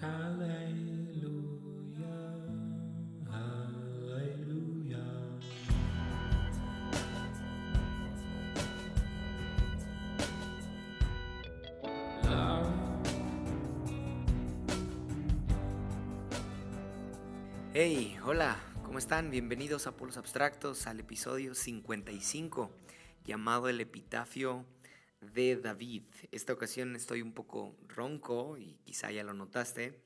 Hey, hola, ¿cómo están? Bienvenidos a Polos Abstractos al episodio 55 llamado El Epitafio de David. Esta ocasión estoy un poco ronco y quizá ya lo notaste,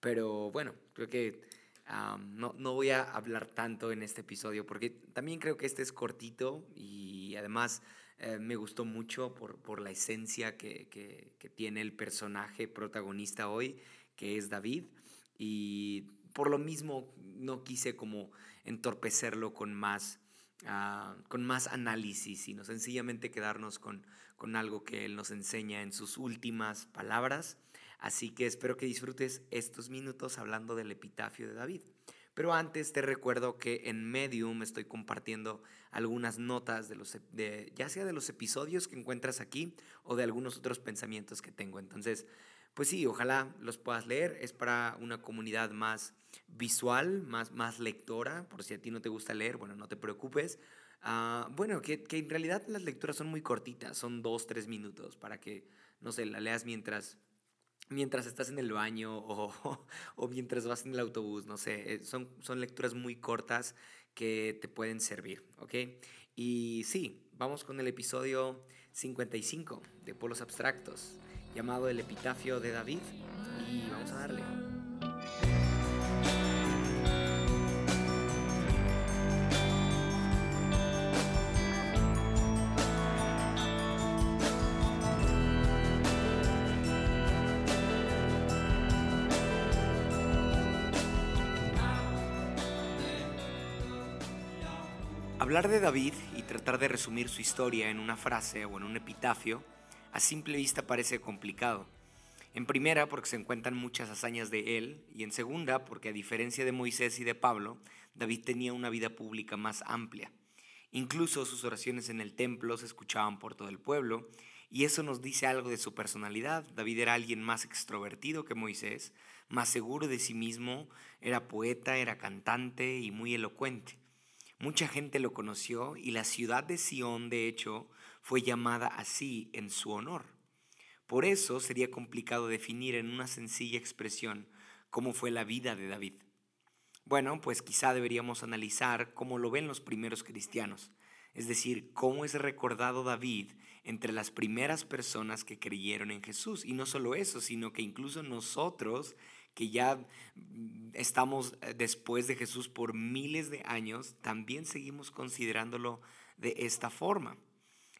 pero bueno, creo que no, voy a hablar tanto en este episodio porque también creo que este es cortito y además eh, me gustó mucho por, la esencia que, que tiene el personaje protagonista hoy, que es David. Y por lo mismo no quise como entorpecerlo con más, ah, con más análisis, sino sencillamente quedarnos con, con algo que él nos enseña en sus últimas palabras. Así que espero que disfrutes estos minutos hablando del epitafio de David. Pero antes te recuerdo que en Medium estoy compartiendo algunas notas de los, de, ya sea de los episodios que encuentras aquí o de algunos otros pensamientos que tengo. Entonces, pues sí, ojalá los puedas leer. Es para una comunidad más visual, más, más lectora. Por si a ti no te gusta leer, bueno, no te preocupes. Ah, bueno, que, en realidad las lecturas son muy cortitas, son dos, tres minutos para que, no sé, la leas mientras, mientras estás en el baño o, o mientras vas en el autobús, no sé. Eh, son, son lecturas muy cortas que te pueden servir, ¿ok? Y sí, vamos con el episodio 55 de Polos Abstractos llamado El Epitafio de David y vamos a darle. Hablar de David y tratar de resumir su historia en una frase o en un epitafio a simple vista parece complicado. En primera, porque se encuentran muchas hazañas de él, y en segunda, porque a diferencia de Moisés y de Pablo, David tenía una vida pública más amplia. Incluso sus oraciones en el templo se escuchaban por todo el pueblo, y eso nos dice algo de su personalidad. David era alguien más extrovertido que Moisés, más seguro de sí mismo, era poeta, era cantante y muy elocuente. Mucha gente lo conoció y la ciudad de Sión, de hecho, fue llamada así en su honor. Por eso sería complicado definir en una sencilla expresión cómo fue la vida de David. Bueno, pues quizá deberíamos analizar cómo lo ven los primeros cristianos, es decir, cómo es recordado David entre las primeras personas que creyeron en Jesús. Y no solo eso, sino que incluso nosotros que ya mm, estamos eh, después de Jesús por miles de años, también seguimos considerándolo de esta forma.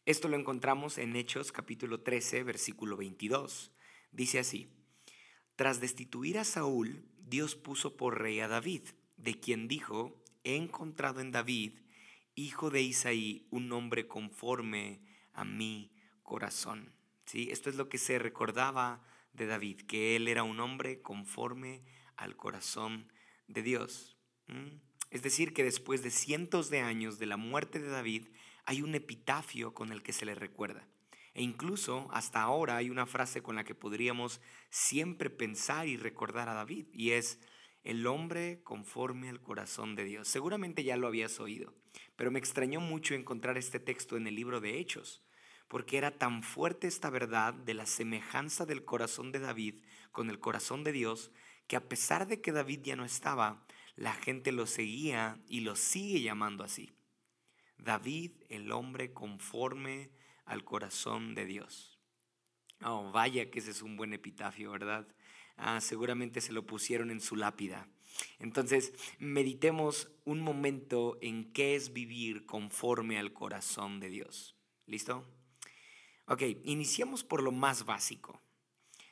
Esto lo encontramos en Hechos capítulo 13, versículo 22. Dice así, tras destituir a Saúl, Dios puso por rey a David, de quien dijo, he encontrado en David, hijo de Isaí, un hombre conforme a mi corazón. ¿Sí? Esto es lo que se recordaba de David, que él era un hombre conforme al corazón de Dios. Es decir, que después de cientos de años de la muerte de David, hay un epitafio con el que se le recuerda. E incluso hasta ahora hay una frase con la que podríamos siempre pensar y recordar a David, y es el hombre conforme al corazón de Dios. Seguramente ya lo habías oído, pero me extrañó mucho encontrar este texto en el libro de Hechos porque era tan fuerte esta verdad de la semejanza del corazón de David con el corazón de Dios, que a pesar de que David ya no estaba, la gente lo seguía y lo sigue llamando así. David, el hombre conforme al corazón de Dios. Oh, vaya que ese es un buen epitafio, ¿verdad? Ah, seguramente se lo pusieron en su lápida. Entonces, meditemos un momento en qué es vivir conforme al corazón de Dios. ¿Listo? Ok, iniciamos por lo más básico.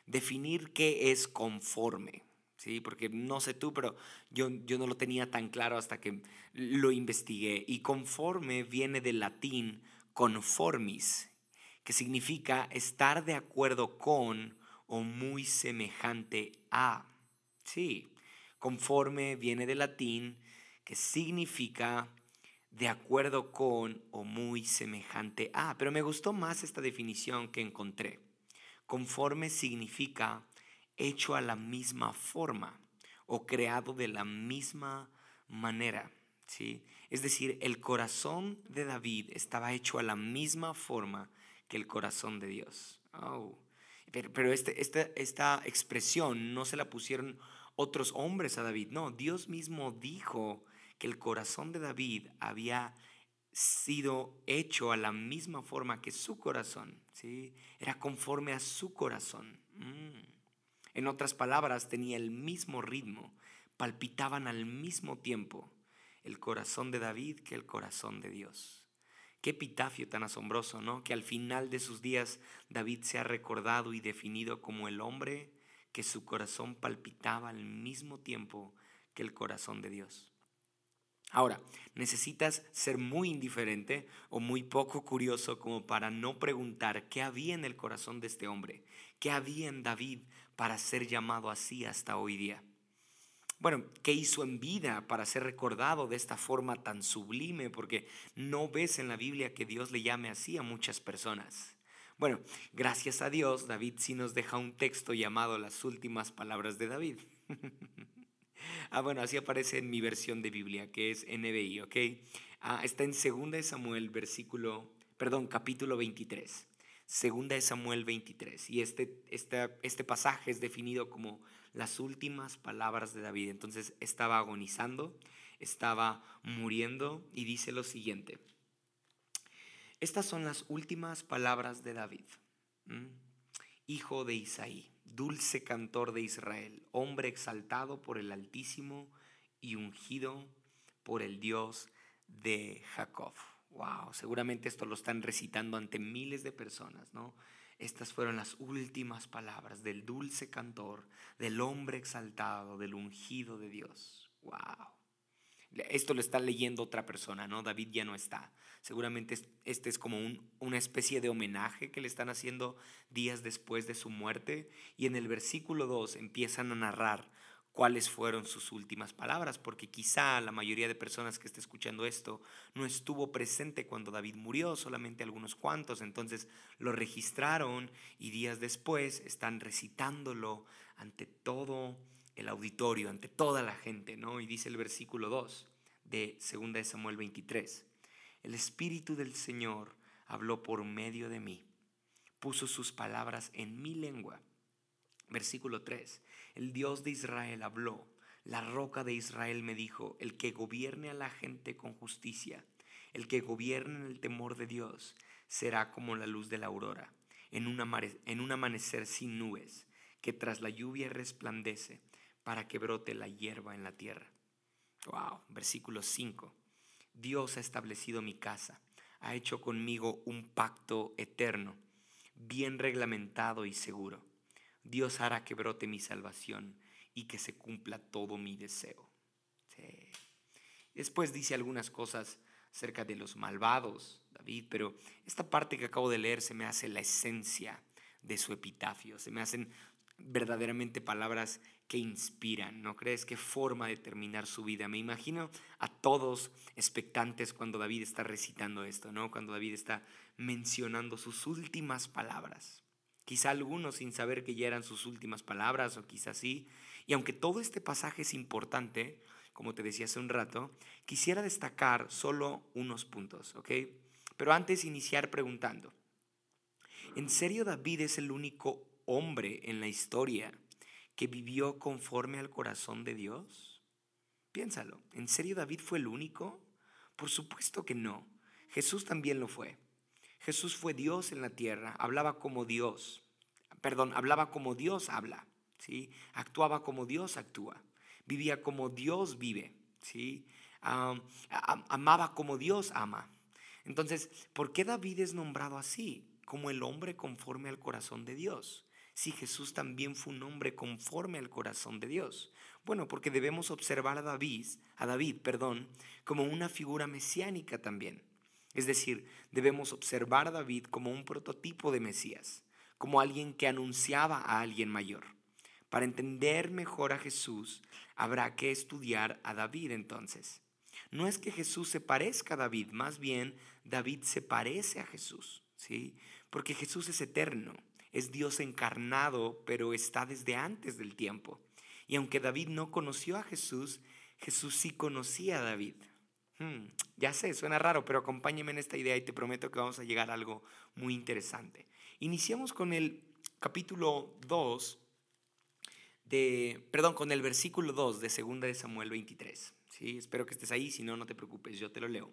Definir qué es conforme. ¿sí? Porque no sé tú, pero yo, yo no lo tenía tan claro hasta que lo investigué. Y conforme viene del latín conformis, que significa estar de acuerdo con o muy semejante a. Sí, conforme viene del latín que significa de acuerdo con o muy semejante a. Pero me gustó más esta definición que encontré. Conforme significa hecho a la misma forma o creado de la misma manera. ¿sí? Es decir, el corazón de David estaba hecho a la misma forma que el corazón de Dios. Oh. Pero, este, esta expresión no se la pusieron otros hombres a David. No, Dios mismo dijo que el corazón de David había sido hecho a la misma forma que su corazón, ¿sí? Era conforme a su corazón. Mm. En otras palabras, tenía el mismo ritmo, palpitaban al mismo tiempo el corazón de David que el corazón de Dios. Qué epitafio tan asombroso, ¿no? Que al final de sus días David se ha recordado y definido como el hombre que su corazón palpitaba al mismo tiempo que el corazón de Dios. Ahora, necesitas ser muy indiferente o muy poco curioso como para no preguntar qué había en el corazón de este hombre, qué había en David para ser llamado así hasta hoy día. Bueno, ¿qué hizo en vida para ser recordado de esta forma tan sublime? Porque no ves en la Biblia que Dios le llame así a muchas personas. Bueno, gracias a Dios, David sí nos deja un texto llamado Las últimas palabras de David. Ah, bueno, así aparece en mi versión de Biblia, que es NBI, ¿ok? Ah, está en 2 Samuel, versículo, perdón, capítulo 23. 2 Samuel 23. Y este, este, este pasaje es definido como las últimas palabras de David. Entonces estaba agonizando, estaba muriendo y dice lo siguiente. Estas son las últimas palabras de David, hijo de Isaí dulce cantor de Israel, hombre exaltado por el Altísimo y ungido por el Dios de Jacob. Wow, seguramente esto lo están recitando ante miles de personas, ¿no? Estas fueron las últimas palabras del dulce cantor, del hombre exaltado, del ungido de Dios. Wow. Esto lo está leyendo otra persona, ¿no? David ya no está. Seguramente este es como una especie de homenaje que le están haciendo días después de su muerte. Y en el versículo 2 empiezan a narrar cuáles fueron sus últimas palabras, porque quizá la mayoría de personas que está escuchando esto no estuvo presente cuando David murió, solamente algunos cuantos, entonces lo registraron y días después están recitándolo ante todo el auditorio, ante toda la gente, ¿no? Y dice el versículo 2 de 2 de Samuel 23, el Espíritu del Señor habló por medio de mí, puso sus palabras en mi lengua. Versículo 3, el Dios de Israel habló, la roca de Israel me dijo, el que gobierne a la gente con justicia, el que gobierne en el temor de Dios, será como la luz de la aurora, en un, en un amanecer sin nubes, que tras la lluvia resplandece para que brote la hierba en la tierra. Wow, versículo 5. Dios ha establecido mi casa, ha hecho conmigo un pacto eterno, bien reglamentado y seguro. Dios hará que brote mi salvación y que se cumpla todo mi deseo. Después dice algunas cosas acerca de los malvados, David, pero esta parte que acabo de leer se me hace la esencia de su epitafio, se me hacen verdaderamente palabras que inspiran, ¿no crees? Qué forma de terminar su vida. Me imagino a todos expectantes cuando David está recitando esto, ¿no? Cuando David está mencionando sus últimas palabras. Quizá algunos sin saber que ya eran sus últimas palabras o quizá sí. Y aunque todo este pasaje es importante, como te decía hace un rato, quisiera destacar solo unos puntos, ¿ok? Pero antes iniciar preguntando, ¿en serio David es el único hombre en la historia que vivió conforme al corazón de Dios? Piénsalo, ¿en serio David fue el único? Por supuesto que no. Jesús también lo fue. Jesús fue Dios en la tierra, hablaba como Dios. Perdón, hablaba como Dios habla, ¿sí? Actuaba como Dios actúa. Vivía como Dios vive, ¿sí? amaba como Dios ama. Entonces, ¿por qué David es nombrado así? Como el hombre conforme al corazón de Dios si Jesús también fue un hombre conforme al corazón de Dios? Bueno, porque debemos observar a David, a David, perdón, como una figura mesiánica también. Es decir, debemos observar a David como un prototipo de Mesías, como alguien que anunciaba a alguien mayor. Para entender mejor a Jesús, habrá que estudiar a David entonces. No es que Jesús se parezca a David, más bien David se parece a Jesús, ¿sí? Porque Jesús es eterno, es Dios encarnado, pero está desde antes del tiempo. Y aunque David no conoció a Jesús, Jesús sí conocía a David. Hmm, ya sé, suena raro, pero acompáñame en esta idea y te prometo que vamos a llegar a algo muy interesante. Iniciamos con el capítulo 2 de, perdón, con el versículo 2 de 2 de Samuel 23. ¿sí? Espero que estés ahí, si no, no te preocupes, yo te lo leo.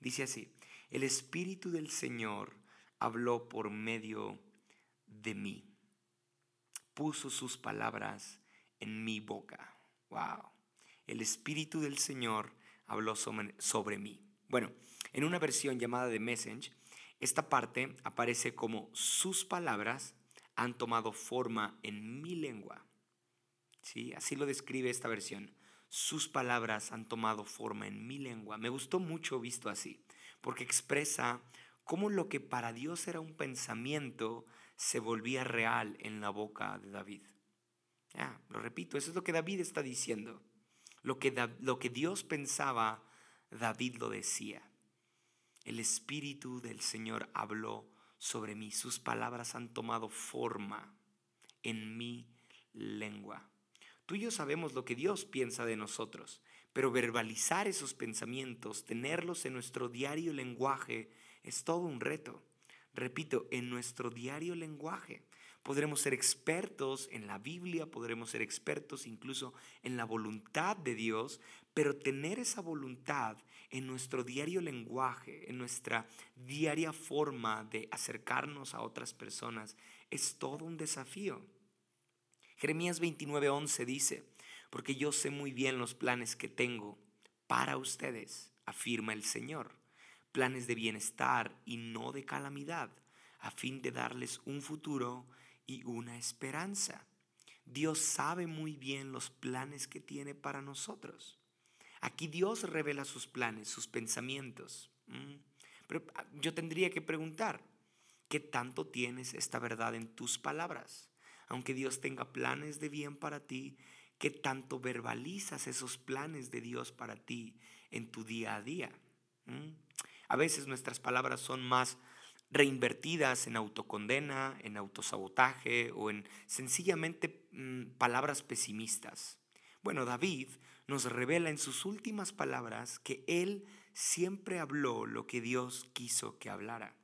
Dice así, el Espíritu del Señor habló por medio de mí, puso sus palabras en mi boca. Wow. El Espíritu del Señor habló sobre, mí. Bueno, en una versión llamada de Message, esta parte aparece como sus palabras han tomado forma en mi lengua. ¿Sí? Así lo describe esta versión. Sus palabras han tomado forma en mi lengua. Me gustó mucho visto así, porque expresa cómo lo que para Dios era un pensamiento se volvía real en la boca de David. Ya, lo repito, eso es lo que David está diciendo. Lo que, lo que Dios pensaba, David lo decía. El Espíritu del Señor habló sobre mí. Sus palabras han tomado forma en mi lengua. Tú y yo sabemos lo que Dios piensa de nosotros, pero verbalizar esos pensamientos, tenerlos en nuestro diario lenguaje, es todo un reto. Repito, en nuestro diario lenguaje. Podremos ser expertos en la Biblia, podremos ser expertos incluso en la voluntad de Dios, pero tener esa voluntad en nuestro diario lenguaje, en nuestra diaria forma de acercarnos a otras personas, es todo un desafío. Jeremías 29:11 dice, porque yo sé muy bien los planes que tengo para ustedes, afirma el Señor, planes de bienestar y no de calamidad, a fin de darles un futuro y una esperanza. Dios sabe muy bien los planes que tiene para nosotros. Aquí Dios revela sus planes, sus pensamientos. Pero ah, yo tendría que preguntar, ¿qué tanto tienes esta verdad en tus palabras? Aunque Dios tenga planes de bien para ti, ¿qué tanto verbalizas esos planes de Dios para ti en tu día a día? A veces nuestras palabras son más reinvertidas en autocondena, en autosabotaje o en sencillamente mm, palabras pesimistas. Bueno, David nos revela en sus últimas palabras que él siempre habló lo que Dios quiso que hablara.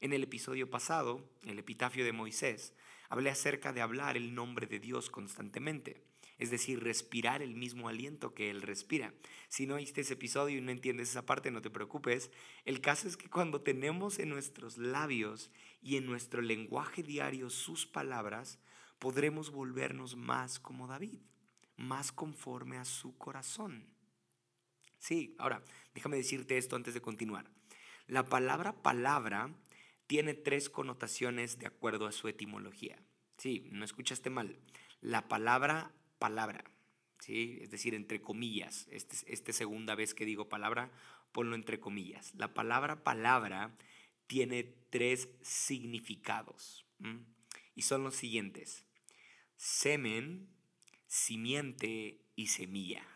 En el episodio pasado, el epitafio de Moisés, hablé acerca de hablar el nombre de Dios constantemente es decir, respirar el mismo aliento que Él respira. Si no oíste ese episodio y no entiendes esa parte, no te preocupes. El caso es que cuando tenemos en nuestros labios y en nuestro lenguaje diario sus palabras, podremos volvernos más como David, más conforme a su corazón. Sí, ahora, déjame decirte esto antes de continuar. La palabra palabra tiene tres connotaciones de acuerdo a su etimología. Sí, no escuchaste mal. La palabra palabra, ¿sí? es decir, entre comillas. Esta este segunda vez que digo palabra, ponlo entre comillas. La palabra palabra tiene tres significados y son los siguientes. Semen, simiente y semilla.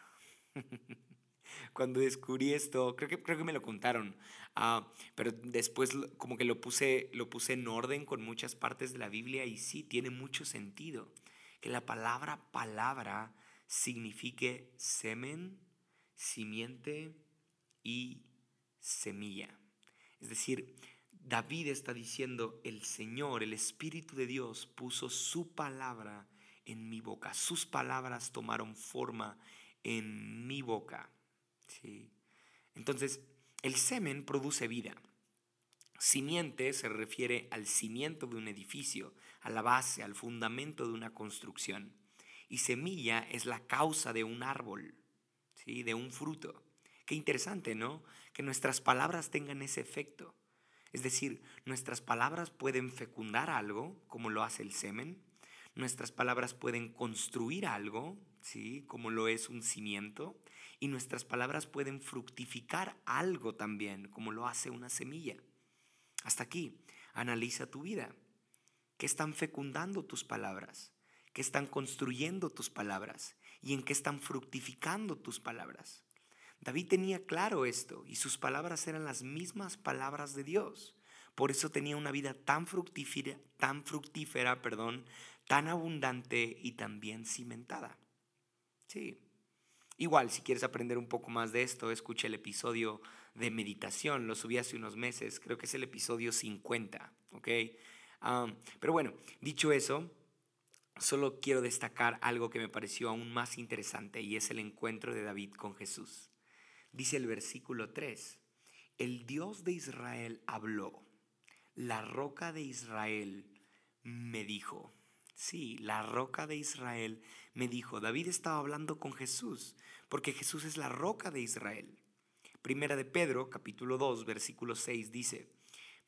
Cuando descubrí esto, creo que, creo que me lo contaron, ah, pero después como que lo puse, lo puse en orden con muchas partes de la Biblia y sí, tiene mucho sentido que la palabra palabra signifique semen, simiente y semilla. Es decir, David está diciendo, el Señor, el Espíritu de Dios puso su palabra en mi boca. Sus palabras tomaron forma en mi boca. ¿Sí? Entonces, el semen produce vida. Simiente se refiere al cimiento de un edificio, a la base, al fundamento de una construcción. Y semilla es la causa de un árbol, ¿sí? de un fruto. Qué interesante, ¿no? Que nuestras palabras tengan ese efecto. Es decir, nuestras palabras pueden fecundar algo, como lo hace el semen. Nuestras palabras pueden construir algo, ¿sí? como lo es un cimiento. Y nuestras palabras pueden fructificar algo también, como lo hace una semilla. Hasta aquí, analiza tu vida. ¿Qué están fecundando tus palabras? ¿Qué están construyendo tus palabras? ¿Y en qué están fructificando tus palabras? David tenía claro esto y sus palabras eran las mismas palabras de Dios. Por eso tenía una vida tan fructífera, tan fructífera, perdón, tan abundante y tan bien cimentada. Sí. Igual, si quieres aprender un poco más de esto, escucha el episodio de meditación. Lo subí hace unos meses, creo que es el episodio 50, ¿ok? Pero bueno, dicho eso, solo quiero destacar algo que me pareció aún más interesante y es el encuentro de David con Jesús. Dice el versículo 3, el Dios de Israel habló, la roca de Israel me dijo. Sí, la roca de Israel me dijo. David estaba hablando con Jesús, porque Jesús es la roca de Israel. Primera de Pedro, capítulo 2, versículo 6 dice,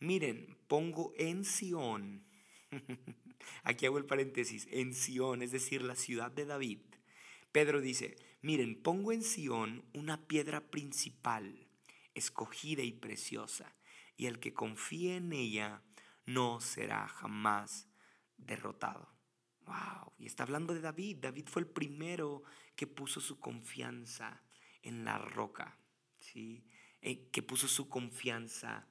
miren, pongo en Sión, aquí hago el paréntesis, en Sión, es decir, la ciudad de David. Pedro dice, miren, pongo en Sión una piedra principal, escogida y preciosa, y el que confíe en ella no será jamás derrotado. Wow, y está hablando de David. David fue el primero que puso su confianza en la roca. Eh, que puso su confianza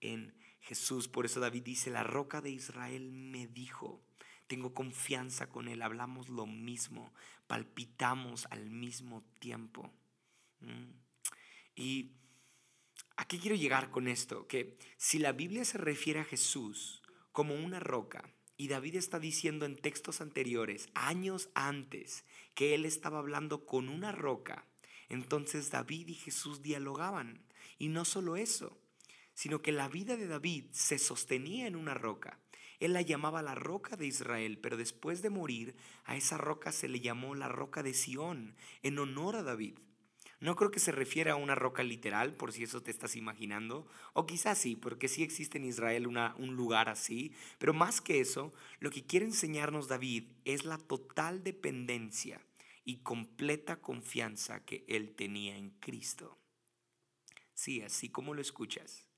en Jesús. Por eso David dice, la roca de Israel me dijo, tengo confianza con él, hablamos lo mismo, palpitamos al mismo tiempo. Mm. Y ¿a qué quiero llegar con esto? Que si la Biblia se refiere a Jesús como una roca, y David está diciendo en textos anteriores, años antes, que él estaba hablando con una roca, entonces David y Jesús dialogaban. Y no solo eso, sino que la vida de David se sostenía en una roca. Él la llamaba la roca de Israel, pero después de morir, a esa roca se le llamó la roca de Sión, en honor a David. No creo que se refiera a una roca literal, por si eso te estás imaginando, o quizás sí, porque sí existe en Israel un lugar así, pero más que eso, lo que quiere enseñarnos David es la total dependencia y completa confianza que él tenía en Cristo. Sí, así como lo escuchas.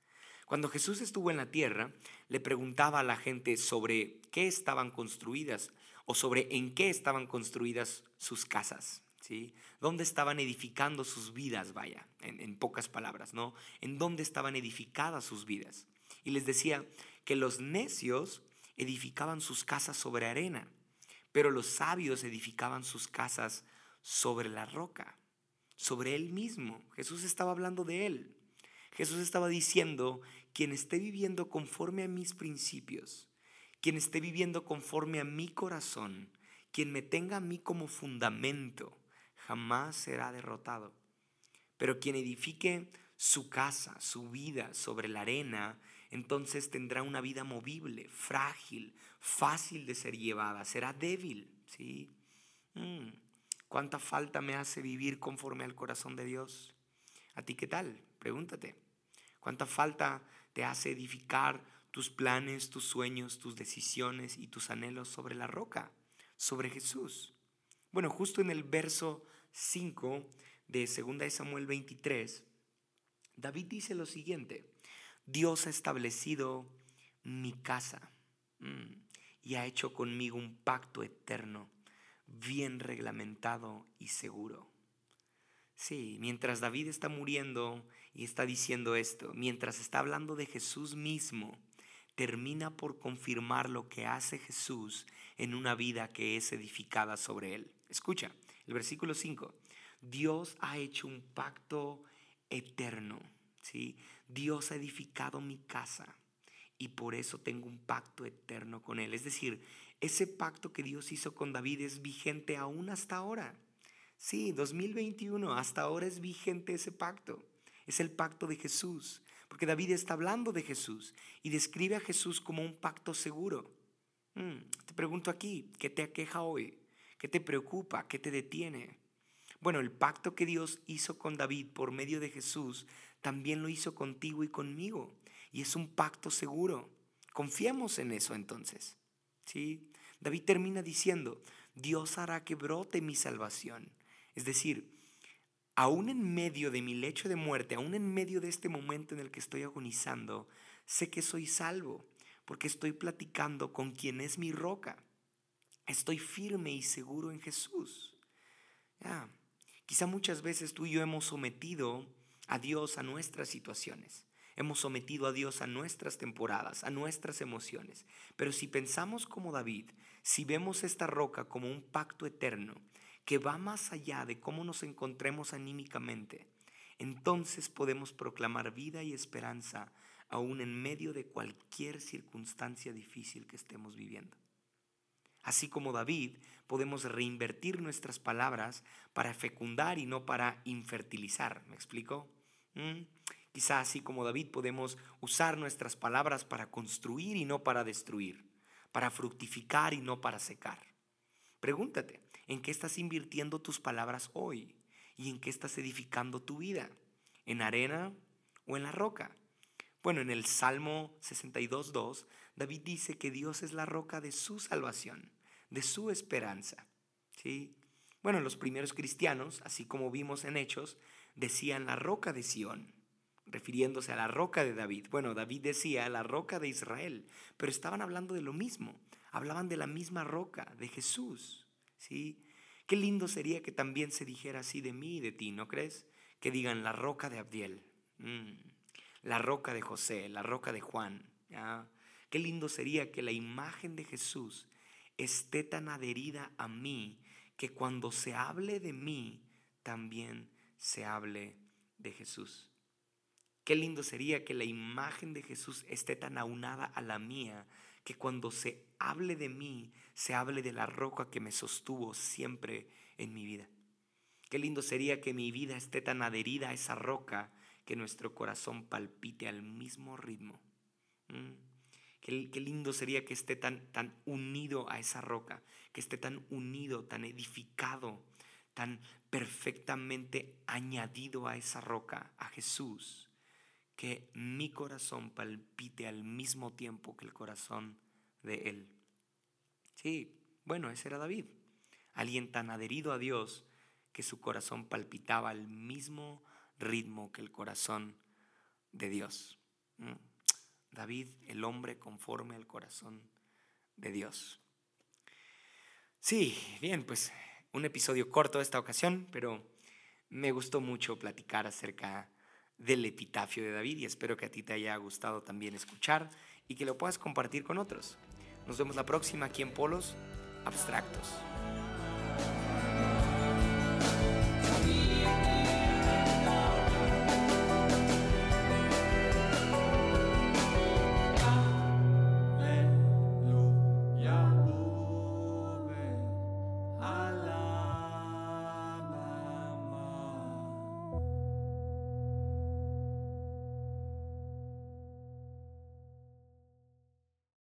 Cuando Jesús estuvo en la tierra, le preguntaba a la gente sobre qué estaban construidas o sobre en qué estaban construidas sus casas. ¿Sí? ¿Dónde estaban edificando sus vidas, vaya, en, en, pocas palabras, ¿no? ¿En dónde estaban edificadas sus vidas? Y les decía que los necios edificaban sus casas sobre arena, pero los sabios edificaban sus casas sobre la roca, sobre él mismo. Jesús estaba hablando de él. Jesús estaba diciendo, quien esté viviendo conforme a mis principios, quien esté viviendo conforme a mi corazón, quien me tenga a mí como fundamento, jamás será derrotado. Pero quien edifique su casa, su vida sobre la arena, entonces tendrá una vida movible, frágil, fácil de ser llevada, será débil, ¿sí? Mm, ¿Cuánta falta me hace vivir conforme al corazón de Dios? ¿A ti qué tal? Pregúntate. ¿Cuánta falta te hace edificar tus planes, tus sueños, tus decisiones y tus anhelos sobre la roca, sobre Jesús? Bueno, justo en el verso 5 de 2 Samuel 23, David dice lo siguiente, Dios ha establecido mi casa mm, y ha hecho conmigo un pacto eterno, bien reglamentado y seguro. Sí, mientras David está muriendo y está diciendo esto, mientras está hablando de Jesús mismo, termina por confirmar lo que hace Jesús en una vida que es edificada sobre él. Escucha, el versículo 5. Dios ha hecho un pacto eterno, ¿sí? Dios ha edificado mi casa y por eso tengo un pacto eterno con Él. Es decir, ese pacto que Dios hizo con David es vigente aún hasta ahora. Sí, 2021, hasta ahora es vigente ese pacto. Es el pacto de Jesús, porque David está hablando de Jesús y describe a Jesús como un pacto seguro. Mm, te pregunto aquí, ¿qué te aqueja hoy? ¿Qué te preocupa? ¿Qué te detiene? Bueno, el pacto que Dios hizo con David por medio de Jesús también lo hizo contigo y conmigo. Y es un pacto seguro. Confiemos en eso entonces. ¿Sí? David termina diciendo, Dios hará que brote mi salvación. Es decir, aún en medio de mi lecho de muerte, aún en medio de este momento en el que estoy agonizando, sé que soy salvo, porque estoy platicando con quien es mi roca. Estoy firme y seguro en Jesús. Quizá muchas veces tú y yo hemos sometido a Dios a nuestras situaciones. Hemos sometido a Dios a nuestras temporadas, a nuestras emociones. Pero si pensamos como David, si vemos esta roca como un pacto eterno que va más allá de cómo nos encontremos anímicamente, entonces podemos proclamar vida y esperanza aún en medio de cualquier circunstancia difícil que estemos viviendo. Así como David, podemos reinvertir nuestras palabras para fecundar y no para infertilizar. ¿Me explico? ¿Mm? Quizá así como David podemos usar nuestras palabras para construir y no para destruir, para fructificar y no para secar. Pregúntate, ¿en qué estás invirtiendo tus palabras hoy? ¿Y en qué estás edificando tu vida? ¿En arena o en la roca? Bueno, en el Salmo 62.2, David dice que Dios es la roca de su salvación, de su esperanza. ¿sí? Bueno, los primeros cristianos, así como vimos en Hechos, decían la roca de Sión, refiriéndose a la roca de David. Bueno, David decía la roca de Israel, pero estaban hablando de lo mismo, hablaban de la misma roca, de Jesús. ¿Sí? Qué lindo sería que también se dijera así de mí y de ti, ¿no crees? Que digan la roca de Abdiel. Mm la roca de José, la roca de Juan. Qué lindo sería que la imagen de Jesús esté tan adherida a mí que cuando se hable de mí, también se hable de Jesús. Qué lindo sería que la imagen de Jesús esté tan aunada a la mía que cuando se hable de mí, se hable de la roca que me sostuvo siempre en mi vida. Qué lindo sería que mi vida esté tan adherida a esa roca que nuestro corazón palpite al mismo ritmo. Mm. Qué, qué, lindo sería que esté tan, tan unido a esa roca, que esté tan unido, tan edificado, tan perfectamente añadido a esa roca, a Jesús, que mi corazón palpite al mismo tiempo que el corazón de Él. Sí, bueno, ese era David, alguien tan adherido a Dios que su corazón palpitaba al mismo ritmo que el corazón de Dios. David, el hombre conforme al corazón de Dios. Sí, bien, pues un episodio corto esta ocasión, pero me gustó mucho platicar acerca del epitafio de David y espero que a ti te haya gustado también escuchar y que lo puedas compartir con otros. Nos vemos la próxima aquí en Polos Abstractos.